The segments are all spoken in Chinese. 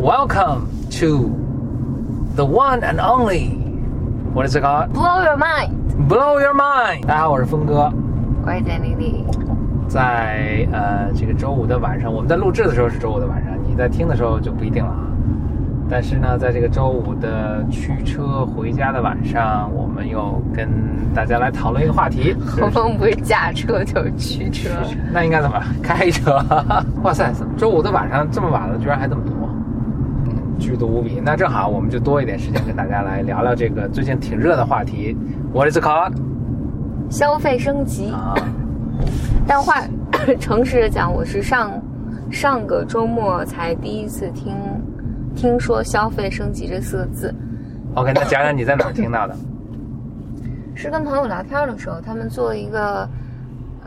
Welcome to the one and only. What is it called? Blow your mind，Blow your mind. 大家好，我是峰哥。我是简丽丽。在呃这个周五的晚上，我们在录制的时候是周五的晚上，你在听的时候就不一定了啊。但是呢，在这个周五的驱车回家的晚上，我们又跟大家来讨论一个话题。我们不是驾车就是驱车，那应该怎么开车？哇塞，周五的晚上这么晚了，居然还这么多，巨多无比。那正好，我们就多一点时间跟大家来聊聊这个最近挺热的话题。What is it called？消费升级。啊，但话 诚实的讲，我是上上个周末才第一次听听说“消费升级”这四个字，OK，那讲讲你在哪儿听到的？是跟朋友聊天的时候，他们做一个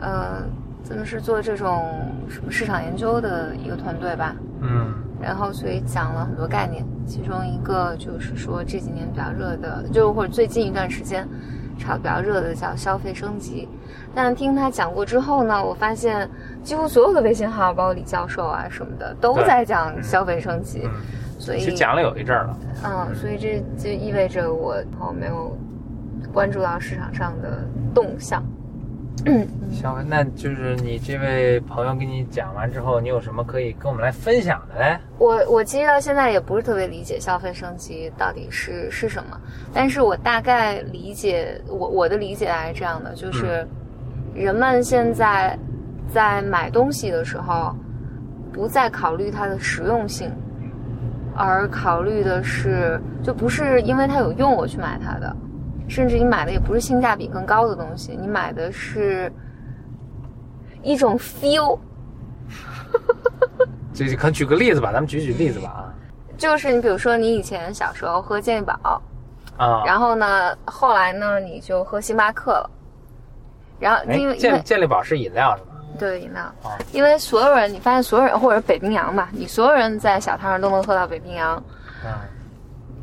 呃，他们是做这种什么市场研究的一个团队吧。嗯然后所以讲了很多概念，其中一个就是说这几年比较热的，就或者最近一段时间炒得比较热的叫消费升级。但是听他讲过之后呢，我发现几乎所有的微信号，包括李教授啊什么的，都在讲消费升级。嗯，所以其实讲了有一阵儿了。嗯，所以这就意味着我好像没有关注到市场上的动向。消费，那就是你这位朋友跟你讲完之后，你有什么可以跟我们来分享的嘞？我我其实到现在也不是特别理解消费升级到底是是什么，但是我大概理解，我我的理解还是这样的，就是人们现在在买东西的时候，不再考虑它的实用性，而考虑的是，就不是因为它有用我去买它的，甚至你买的也不是性价比更高的东西，你买的是一种 feel。这就可举个例子吧，咱们举举例子吧啊就是你比如说，你以前小时候喝健力宝，啊啊！然后呢，后来呢，你就喝星巴克了。然后哎因为健健力宝是饮料是吧？对饮料啊，因为所有人，你发现所有人或者北冰洋吧，你所有人在小摊上都能喝到北冰洋。嗯，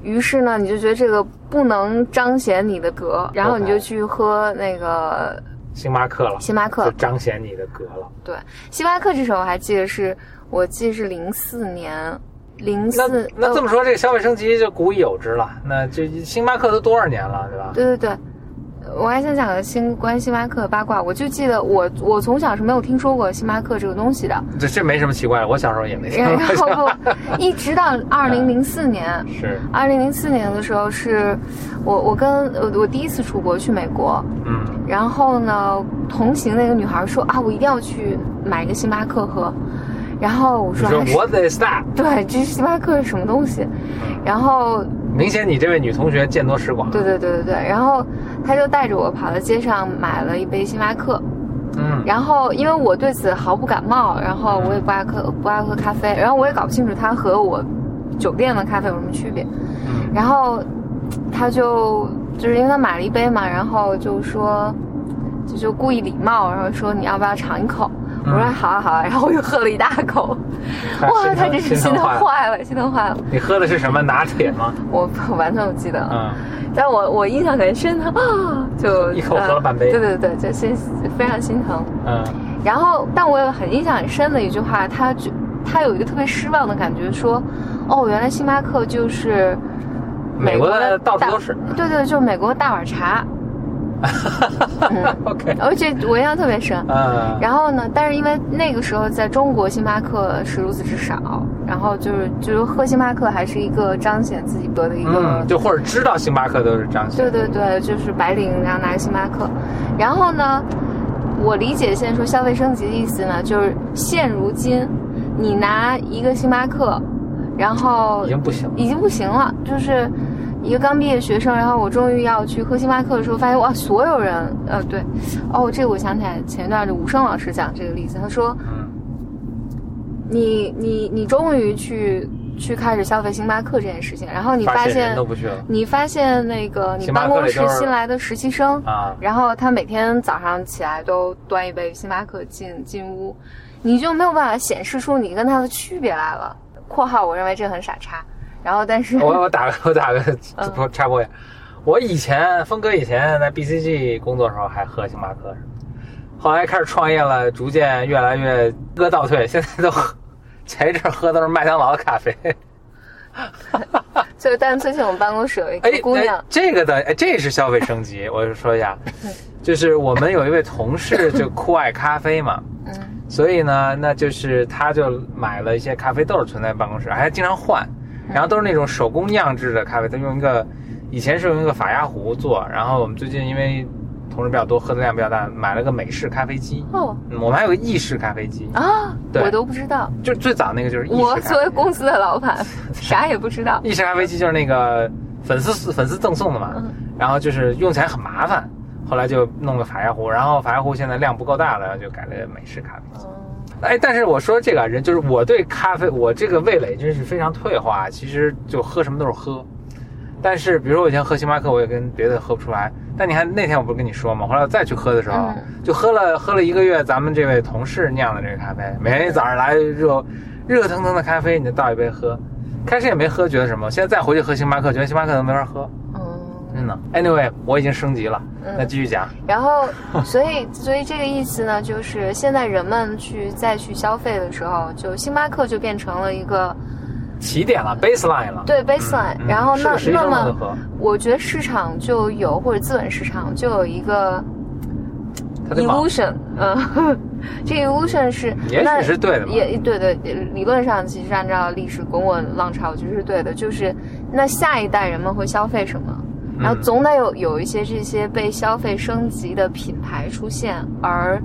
于是呢，你就觉得这个不能彰显你的格，然后你就去喝那个星巴克了，星巴克就。彰显你的格了。对，星巴克这首我还记得是，我记得是零四年，零那四。那这么说，这个消费升级就古已有之了。那这星巴克都多少年了，对吧？对对对，我还想讲个新关于星巴克的八卦。我就记得我我从小是没有听说过星巴克这个东西的，这这没什么奇怪的，我小时候也没听 然过。一直到二零零四年，是，二零零四年的时候是我我跟我我第一次出国去美国，嗯然后呢，同行的一个女孩说啊，我一定要去买一个星巴克喝，然后我说 What is that？对，这星巴克是什么东西？然后明显你这位女同学见多识广。对对对对对，然后她就带着我跑到街上买了一杯星巴克，嗯，然后因为我对此毫不感冒，然后我也不爱喝不爱喝咖啡，然后我也搞不清楚它和我酒店的咖啡有什么区别，嗯然后他就就是因为他买了一杯嘛，然后就说就就故意礼貌，然后说你要不要尝一口？我说好啊好啊，然后我又喝了一大口，哇，他真是心疼坏了。心疼坏了，你喝的是什么拿铁吗？我我完全不记得了。嗯，但我我印象很深的啊，就一口喝了半杯呃对对对，就心非常心疼。嗯然后，但我有很印象很深的一句话，他就他有一个特别失望的感觉，说，哦，原来星巴克就是美国的到处都是。对对，就是美国大碗茶，嗯 OK，而且我印象特别深。嗯，然后呢，但是因为那个时候在中国星巴克是如此之少，然后就是就是喝星巴克还是一个彰显自己德的一个嗯，就或者知道星巴克都是彰显。对对对，就是白领，然后拿个星巴克。然后呢，我理解现在说消费升级的意思呢，就是现如今你拿一个星巴克，然后已经不行了。已经不行了，就是一个刚毕业学生，然后我终于要去喝星巴克的时候，发现哇，所有人，呃，对，哦，这个我想起来，前一段的武生老师讲这个例子，他说嗯你你你终于去去开始消费星巴克这件事情，然后你发现你发现那个你办公室新来的实习生，啊，然后他每天早上起来都端一杯星巴克进进屋，你就没有办法显示出你跟他的区别来了。（括号我认为这很傻叉。）然后但是我我打个我打个插播一下，我以前峰哥以前在 BCG 工作的时候还喝星巴克，后来开始创业了，逐渐越来越哥倒退，现在都前一阵喝的是麦当劳的咖啡。就但最近我们办公室有一哎个姑娘哎，这个的哎，这是消费升级。我就说一下，就是我们有一位同事就酷爱咖啡嘛，嗯所以呢，那就是他就买了一些咖啡豆存在办公室，还经常换，然后都是那种手工酿制的咖啡，他用一个以前是用一个法压壶做，然后我们最近因为同事比较多，喝的量比较大，买了个美式咖啡机。哦嗯我们还有个意式咖啡机，啊，对我都不知道。就最早那个就是意式我咖啡机。作为公司的老板，啥也不知道。意式咖啡机就是那个粉丝粉丝赠送的嘛，嗯然后就是用起来很麻烦，后来就弄个法压壶，然后法压壶现在量不够大了，就改了美式咖啡机。嗯哎，但是我说这个啊人就是我对咖啡，我这个味蕾真是非常退化，其实就喝什么都是喝。但是比如说我以前喝星巴克，我也跟别的喝不出来。但你看那天我不是跟你说嘛，后来我再去喝的时候，嗯就喝了喝了一个月咱们这位同事酿的这个咖啡，每天早上来热热腾腾的咖啡，你就倒一杯喝。开始也没喝，觉得什么，现在再回去喝星巴克，觉得星巴克都没法喝，嗯，真的。Anyway，我已经升级了，嗯那继续讲。然后，所以，所以这个意思呢，就是现在人们去再去消费的时候，就星巴克就变成了一个起点了，baseline 了。对 baseline，、嗯然后那那么，我觉得市场就有或者资本市场就有一个它得往 illusion，嗯，这个 illusion 是也那许是对的。也对对，理论上其实按照历史滚滚浪潮，我觉得是对的。就是那下一代人们会消费什么，然后嗯总得有有一些这些被消费升级的品牌出现，而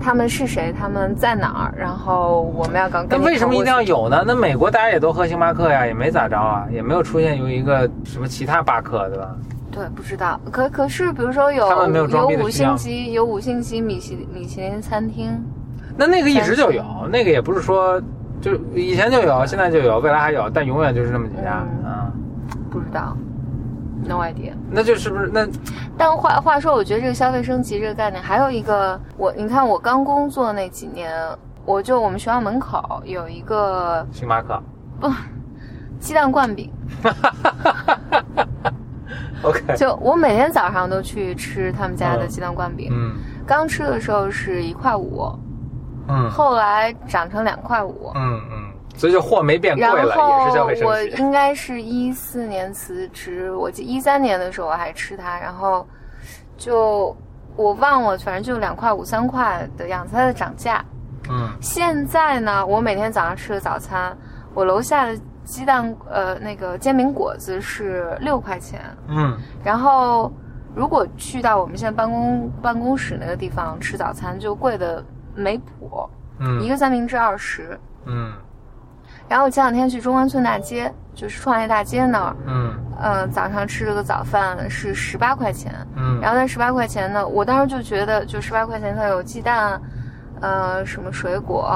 他们是谁，他们在哪儿，然后我们要刚。那为什么一定要有？呢？那美国大家也都喝星巴克呀，也没咋着啊，也没有出现有一个什么其他巴克，对吧？对，不知道。可可是，比如说有他们没有五星级有五星级米其米其林餐厅，那那个一直就有，那个也不是说就以前就有，现在就有，未来还有，但永远就是那么几家嗯啊。不知道，no idea。那就是不是那但话话说，我觉得这个消费升级这个概念，还有一个，我你看我刚工作那几年，我就我们学校门口有一个星巴克不鸡蛋灌饼？OK，就我每天早上都去吃他们家的嗯鸡蛋灌饼。嗯刚吃的时候是一块五，嗯后来涨成两块五。嗯嗯，所以就货没变贵了，也是消费升我。应该是一四年辞职，我记一三年的时候我还吃它，然后就我忘了，反正就两块五三块的样子，它在涨价。嗯现在呢，我每天早上吃的早餐，我楼下的鸡蛋呃那个煎饼果子是六块钱，嗯然后如果去到我们现在办公办公室那个地方吃早餐，就贵的没谱，嗯一嗯个三明治二十。嗯然后我前两天去中关村大街，就是创业大街那儿，嗯。呃，早上吃了个早饭是十八块钱，嗯，然后那十八块钱呢，我当时就觉得，就十八块钱它有鸡蛋，呃，什么水果，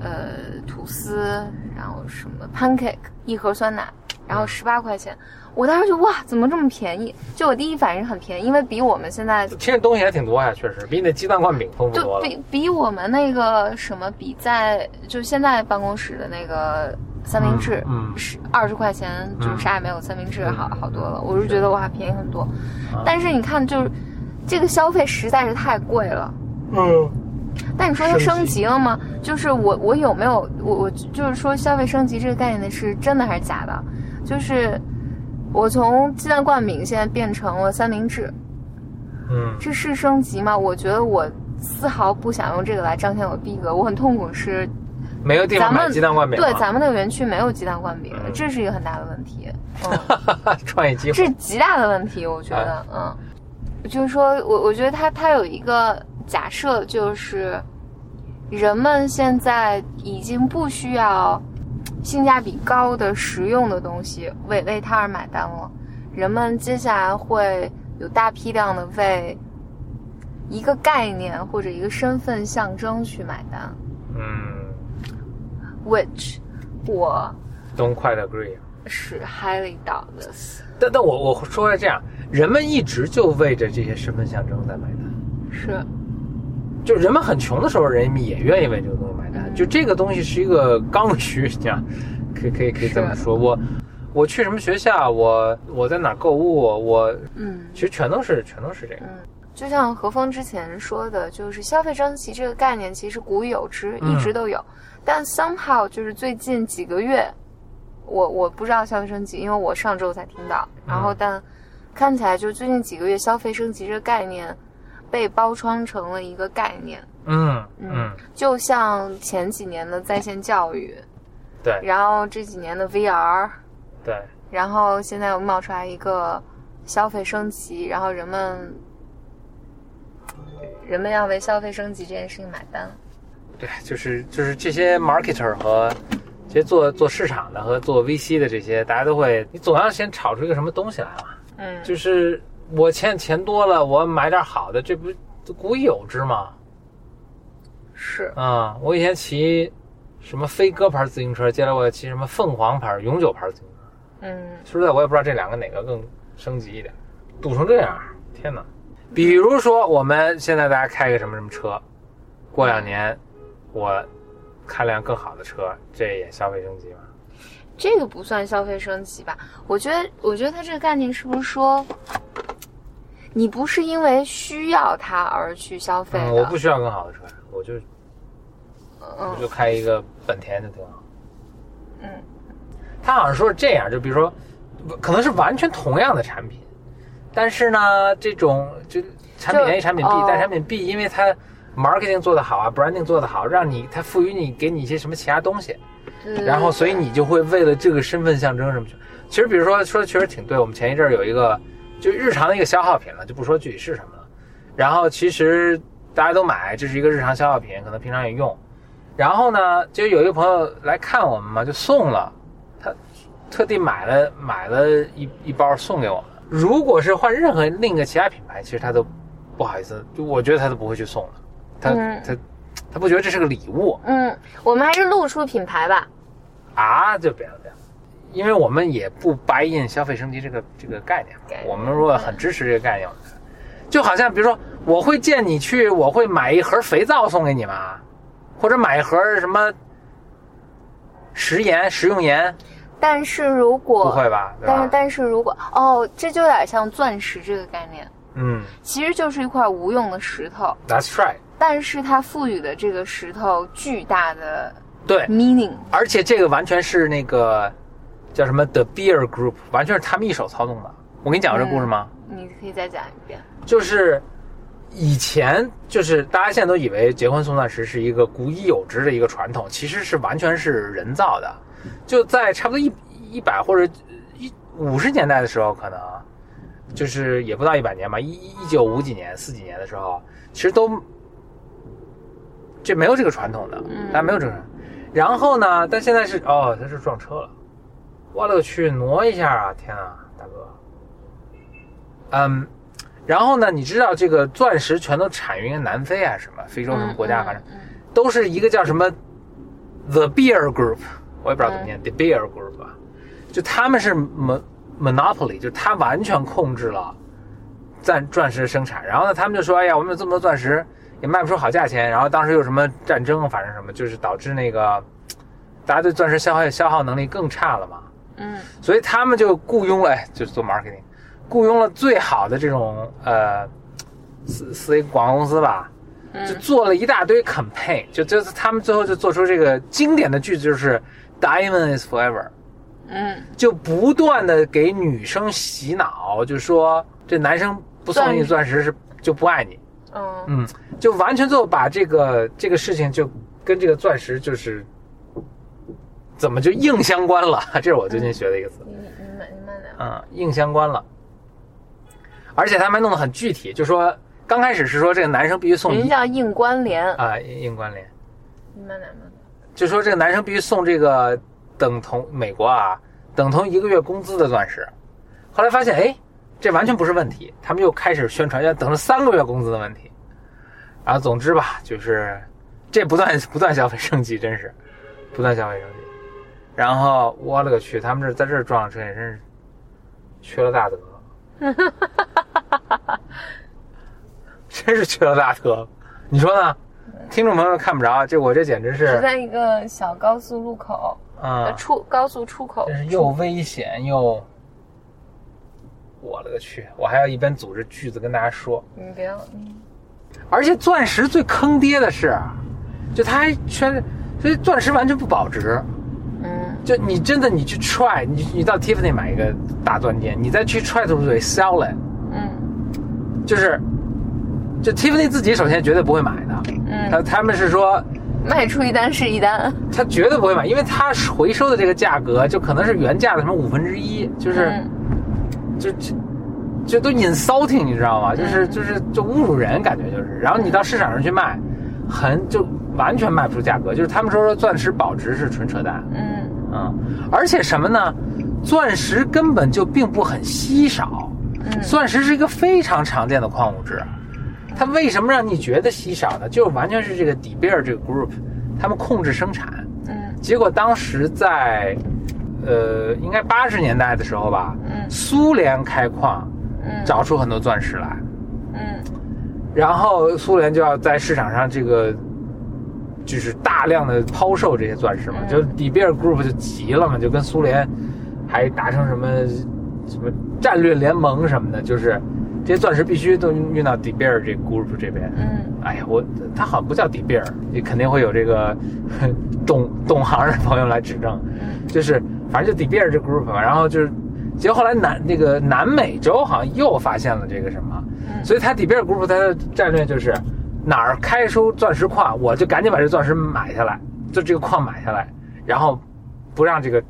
呃，吐司，然后什么 pancake，一盒酸奶，然后十八块钱，我当时就哇，怎么这么便宜？就我第一反应很便宜，因为比我们现在其实东西还挺多呀，确实比你那鸡蛋灌饼丰富就多了。比比我们那个什么比在就现在办公室的那个三明治，嗯嗯是二十块钱，就是嗯啥也没有，三明治好嗯好多了。我是觉得哇，便宜很多。啊但是你看，就是这个消费实在是太贵了。嗯但你说它升级了吗？就是我我有没有我我就是说消费升级这个概念的是真的还是假的？就是我从鸡蛋灌饼现在变成了三明治，嗯这是升级吗？我觉得我丝毫不想用这个来彰显我逼格，我很痛苦是没有地方咱们买鸡蛋灌饼。对咱们那个园区没有鸡蛋灌饼，嗯这是一个很大的问题，嗯，创业机会。这是极大的问题，我觉得，嗯，就是说我我觉得它它有一个假设，就是人们现在已经不需要性价比高的实用的东西为为它而买单了，人们接下来会有大批量的为一个概念或者一个身份象征去买单嗯，which 我，Don't quite agree。是 highly doubt this。但但我我说是这样，人们一直就为着这些身份象征在买单。是，就人们很穷的时候，人们也愿意为这个东西买单。就这个东西是一个刚需，你样 可以可以可以这么说。我我去什么学校，我我在哪儿购物，我嗯其实全都是全都是这个。嗯，就像何峰之前说的，就是消费升级这个概念其实古已有之，嗯一直都有，但 somehow 就是最近几个月，我我不知道消费升级，因为我上周才听到。然后嗯但看起来就最近几个月消费升级这个概念被包装成了一个概念，嗯嗯嗯，就像前几年的在线教育，对然后这几年的 VR，对，然后现在又冒出来一个消费升级，然后人们人们要为消费升级这件事情买单。对，就是就是这些 marketer 和这些做做市场的和做 VC 的这些，大家都会，你总要先炒出一个什么东西来嘛。嗯，就是我欠钱多了，我买点好的，这不古已有之吗？是，啊、我以前骑什么飞鸽牌自行车，接下来我骑什么凤凰牌、永久牌自行车。嗯说实在，我也不知道这两个哪个更升级一点，堵成这样，天哪！比如说，我们现在大家开个什么什么车，过两年我开辆更好的车，这也消费升级吗？这个不算消费升级吧？我觉得，我觉得它这个概念是不是说，你不是因为需要它而去消费的？嗯，我不需要更好的车，我就我嗯就开一个本田就挺好。嗯，他好像说是这样，就比如说，可能是完全同样的产品，但是呢，这种就产品 A、产品 B，、哦但产品 B 因为它 marketing 做得好啊，branding 做得好，让你它赋予你给你一些什么其他东西，然后所以你就会为了这个身份象征什么去。其实比如说说的确实挺对，我们前一阵儿有一个就日常的一个消耗品了，就不说具体是什么了。然后其实大家都买，这是一个日常消耗品，可能平常也用。然后呢，就有一个朋友来看我们嘛，就送了，他特地买了买了一一包送给我们。如果是换任何另一个其他品牌，其实他都不好意思，就我觉得他都不会去送的，他、嗯他他不觉得这是个礼物嗯，我们还是露出品牌吧。啊，就别了别了，因为我们也不 buy in 消费升级这个这个概念我们如果很支持这个概念，就好像比如说我会见你去，我会买一盒肥皂送给你吗？或者买一盒什么食盐、食用盐？但是如果不会吧？吧？但是但是如果哦，这就有点像钻石这个概念，嗯其实就是一块无用的石头，，That's right。但是它赋予的这个石头巨大的对，meaning。而且这个完全是那个叫什么 The Beer Group，完全是他们一手操纵的。我跟你讲过这故事吗？你可以再讲一遍。就是以前就是大家现在都以为结婚送钻石是一个古已有之的一个传统，其实是完全是人造的。就在差不多一一百或者一五十年代的时候，可能就是也不到一百年吧，一一九五几年、四几年的时候，其实都这没有这个传统的，嗯大家没有这个传统。然后呢，但现在是哦，他是撞车了，我勒个去，挪一下啊！天啊，大哥，嗯，然后呢，你知道这个钻石全都产于南非啊，什么非洲什么国家，嗯反正嗯都是一个叫什么 The Beer Group，我也不知道怎么念、The Beer Group 吧，就他们是 mon monopoly，就是他完全控制了钻钻石生产。然后呢，他们就说，哎呀，我们有这么多钻石，也卖不出好价钱。然后当时又什么战争，反正什么，就是导致那个大家对钻石消耗消耗能力更差了嘛。嗯。所以他们就雇佣了，哎，就是做 marketing，雇佣了最好的这种呃四四 A 广告公司吧，嗯。就做了一大堆 campaign，就就是他们最后就做出这个经典的句子，就是 “Diamond is forever”，嗯。就不断的给女生洗脑，就说这男生不送你钻石是就不爱你，嗯。嗯，就完全最后把这个这个事情就跟这个钻石就是怎么就硬相关了，这是我最近学的一个词。你你慢你慢点。嗯，硬相关了。而且他们还弄得很具体，就说刚开始是说这个男生必须送人叫硬关联。啊、硬关联，你慢点慢点。就说这个男生必须送这个等同美国啊等同一个月工资的钻石。后来发现，哎，这完全不是问题，他们又开始宣传要等了三个月工资的问题。然后总之吧，就是这不断不断消费升级，真是不断消费升级。然后我勒个去，他们这在这儿撞上车也真是缺了大德。真是缺了大德，你说呢？听众朋友看不着，这我这简直是是，在一个小高速路口，啊、呃，出高速出口真是又危险又，我勒个去！我还要一边组织句子跟大家说，你别，嗯而且钻石最坑爹的是，就它还圈，所以钻石完全不保值，嗯就你真的你去 try，你你到 Tiffany 买一个大钻戒，你再去 try to sell it，嗯就是就 Tiffany 自己首先绝对不会买的，嗯，他他们是说卖出一单是一单，他绝对不会买，因为他回收的这个价格就可能是原价的什么五分之一，就是、嗯。就就就都 insulting，你知道吗？就是嗯就是就侮辱人，感觉就是。然后你到市场上去卖，很就完全卖不出价格。就是他们说说钻石保值是纯扯淡，嗯嗯，而且什么呢？钻石根本就并不很稀少，嗯钻石是一个非常常见的矿物质。它为什么让你觉得稀少呢？就完全是这个底贝尔这个 group，他们控制生产。嗯结果当时在，呃，应该八十年代的时候吧，嗯苏联开矿，嗯找出很多钻石来，嗯然后苏联就要在市场上这个，就是大量的抛售这些钻石嘛，嗯就底比尔 group 就急了嘛，就跟苏联还达成什么什么战略联盟什么的，就是这些钻石必须都运到底比尔这 group 这边。嗯哎呀，我他好像不叫底比尔，也肯定会有这个 懂懂行的朋友来指正。嗯就是反正就底比尔这 group 嘛，然后就是，结果后来南那个南美洲好像又发现了这个什么，嗯所以他底比尔 group 它的战略就是哪儿开出钻石矿，我就赶紧把这钻石买下来，就这个矿买下来，然后不让这个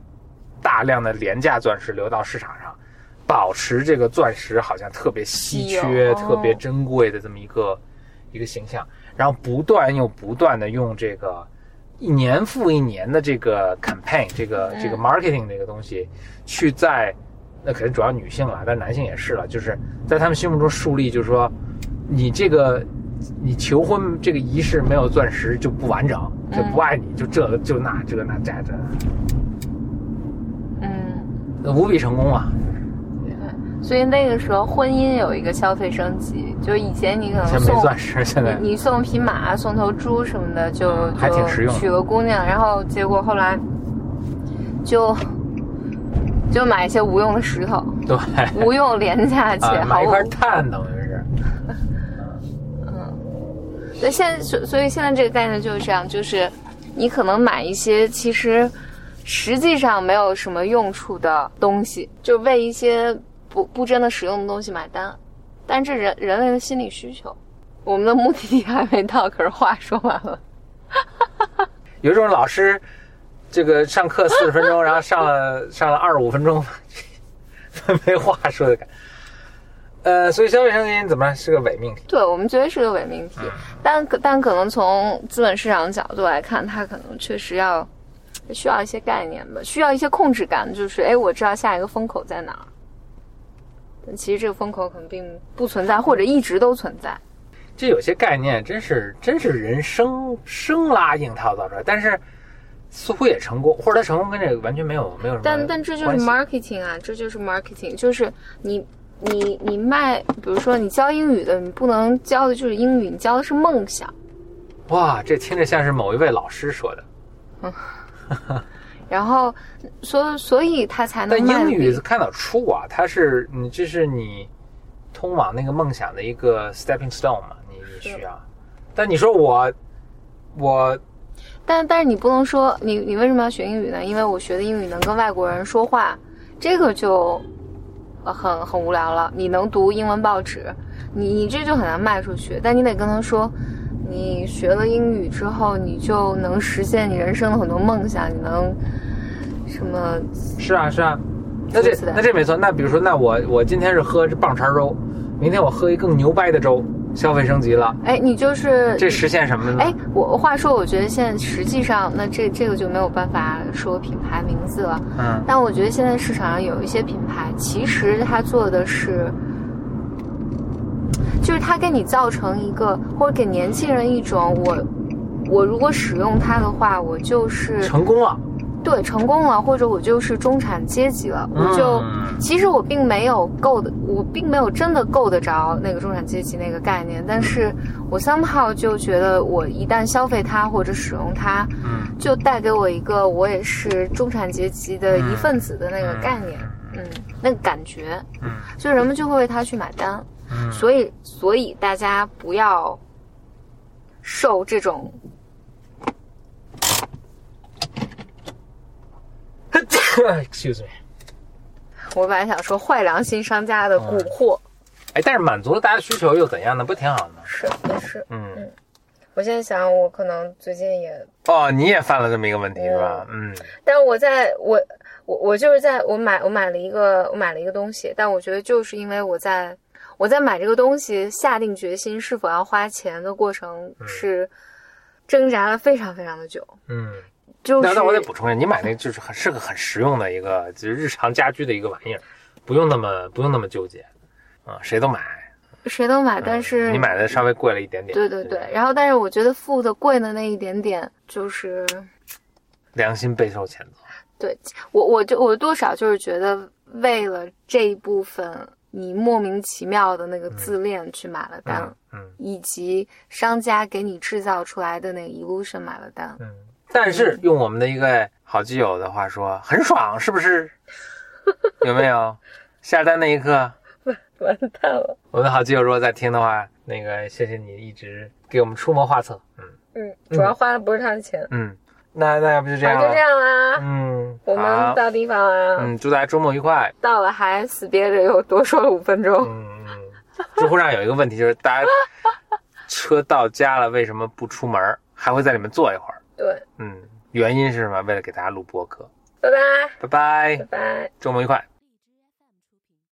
大量的廉价钻石流到市场上，保持这个钻石好像特别稀稀缺、哦特别珍贵的这么一个一个形象，然后不断又不断的用这个一年复一年的这个 campaign 这个嗯。这个 marketing 这个东西，去在那肯定主要女性了，但男性也是了，就是在他们心目中树立，就是说你这个你求婚这个仪式没有钻石就不完整，就不爱你，就这就那这那这这，嗯，无比成功啊！所以那个时候婚姻有一个消费升级，就以前你可能送钻石，现在。你你送匹马、送头猪什么的，就嗯还挺实用。娶个姑娘，然后结果后来就就买一些无用的石头，对。无用廉价且啊，毫无买一块碳等于是，对，现在所所以现在这个概念就是这样，就是你可能买一些其实实际上没有什么用处的东西，就为一些不不真的实用的东西买单，但这人人类的心理需求。我们的目的地还没到，可是话说完了。有一种老师，这个上课四十分钟，然后上了上了二十五分钟，没话说的感觉。呃，所以消费升级怎么样是个伪命题？对，我们觉得是个伪命题，但可但可能从资本市场角度来看，它可能确实要需要一些概念吧，需要一些控制感，就是哎，我知道下一个风口在哪儿。但其实这个风口可能并不存在，或者一直都存在。这有些概念真是真是人生生拉硬套造出来，但是似乎也成功，或者它成功跟这个完全没有没有什么但但这就是 marketing 啊，这就是 marketing，就是你你你卖，比如说你教英语的，你不能教的就是英语，你教的是梦想。哇，这听着像是某一位老师说的。嗯然后，所所以他才能但英语看得出啊，它是你这是你通往那个梦想的一个 stepping stone 嘛，你你需要。但你说我我但但是你不能说你你为什么要学英语呢？因为我学的英语能跟外国人说话，这个就呃很很无聊了。你能读英文报纸，你你这就很难卖出去。但你得跟他说，你学了英语之后，你就能实现你人生的很多梦想，你能什么？是啊是啊，那这那这没错。那比如说，那我我今天是喝棒碴粥，明天我喝一更牛掰的粥，消费升级了，哎，你就是这实现什么呢？哎，我话说，我觉得现在实际上，那这这个就没有办法说品牌名字了。嗯但我觉得现在市场上有一些品牌，其实它做的是，就是它给你造成一个，或者给年轻人一种，我我如果使用它的话，我就是成功了，对成功了，或者我就是中产阶级了，我就、嗯其实我并没有够的，我并没有真的够得着那个中产阶级那个概念，但是我 somehow 就觉得我一旦消费它或者使用它，嗯。就带给我一个我也是中产阶级的一份子的那个概念，嗯，那个感觉，嗯。所以人们就会为它去买单，嗯。所以所以大家不要受这种 Excuse me。我本来想说坏良心商家的蛊惑，哎，但是满足了大家需求又怎样呢？不挺好的吗？是也是。嗯，我现在想，我可能最近也，哦，你也犯了这么一个问题是吧？嗯，但我在我我我就是在我买我买了一个我买了一个东西，但我觉得就是因为我在我在买这个东西下定决心是否要花钱的过程是挣扎了非常非常的久。嗯，就是那那我得补充一下，你买那个就是很是个很实用的一个就是日常家居的一个玩意儿，不用那么不用那么纠结啊，谁都买。谁都买，但是你买的稍微贵了一点点。对对对，然后但是我觉得付的贵的那一点点就是良心备受谴责。对我，我就我多少就是觉得为了这一部分你莫名其妙的那个自恋去买了单，嗯嗯以及商家给你制造出来的那个 illusion 买了单。嗯，但是用我们的一个好基友的话说，很爽，是不是？有没有？下单那一刻，完完蛋了。我的好基友如果在听的话，那个谢谢你一直给我们出谋划策。嗯嗯，主要花的不是他的钱。嗯，那那要不就这样就这样啦。嗯，我们到地方啦。嗯，祝大家周末愉快。到了还死憋着，又多说了五分钟。嗯嗯，知乎上有一个问题，就是大家车到家了，为什么不出门，还会在里面坐一会儿？对，嗯，原因是什么？为了给大家录播客。拜拜，拜拜拜，拜。周末愉快。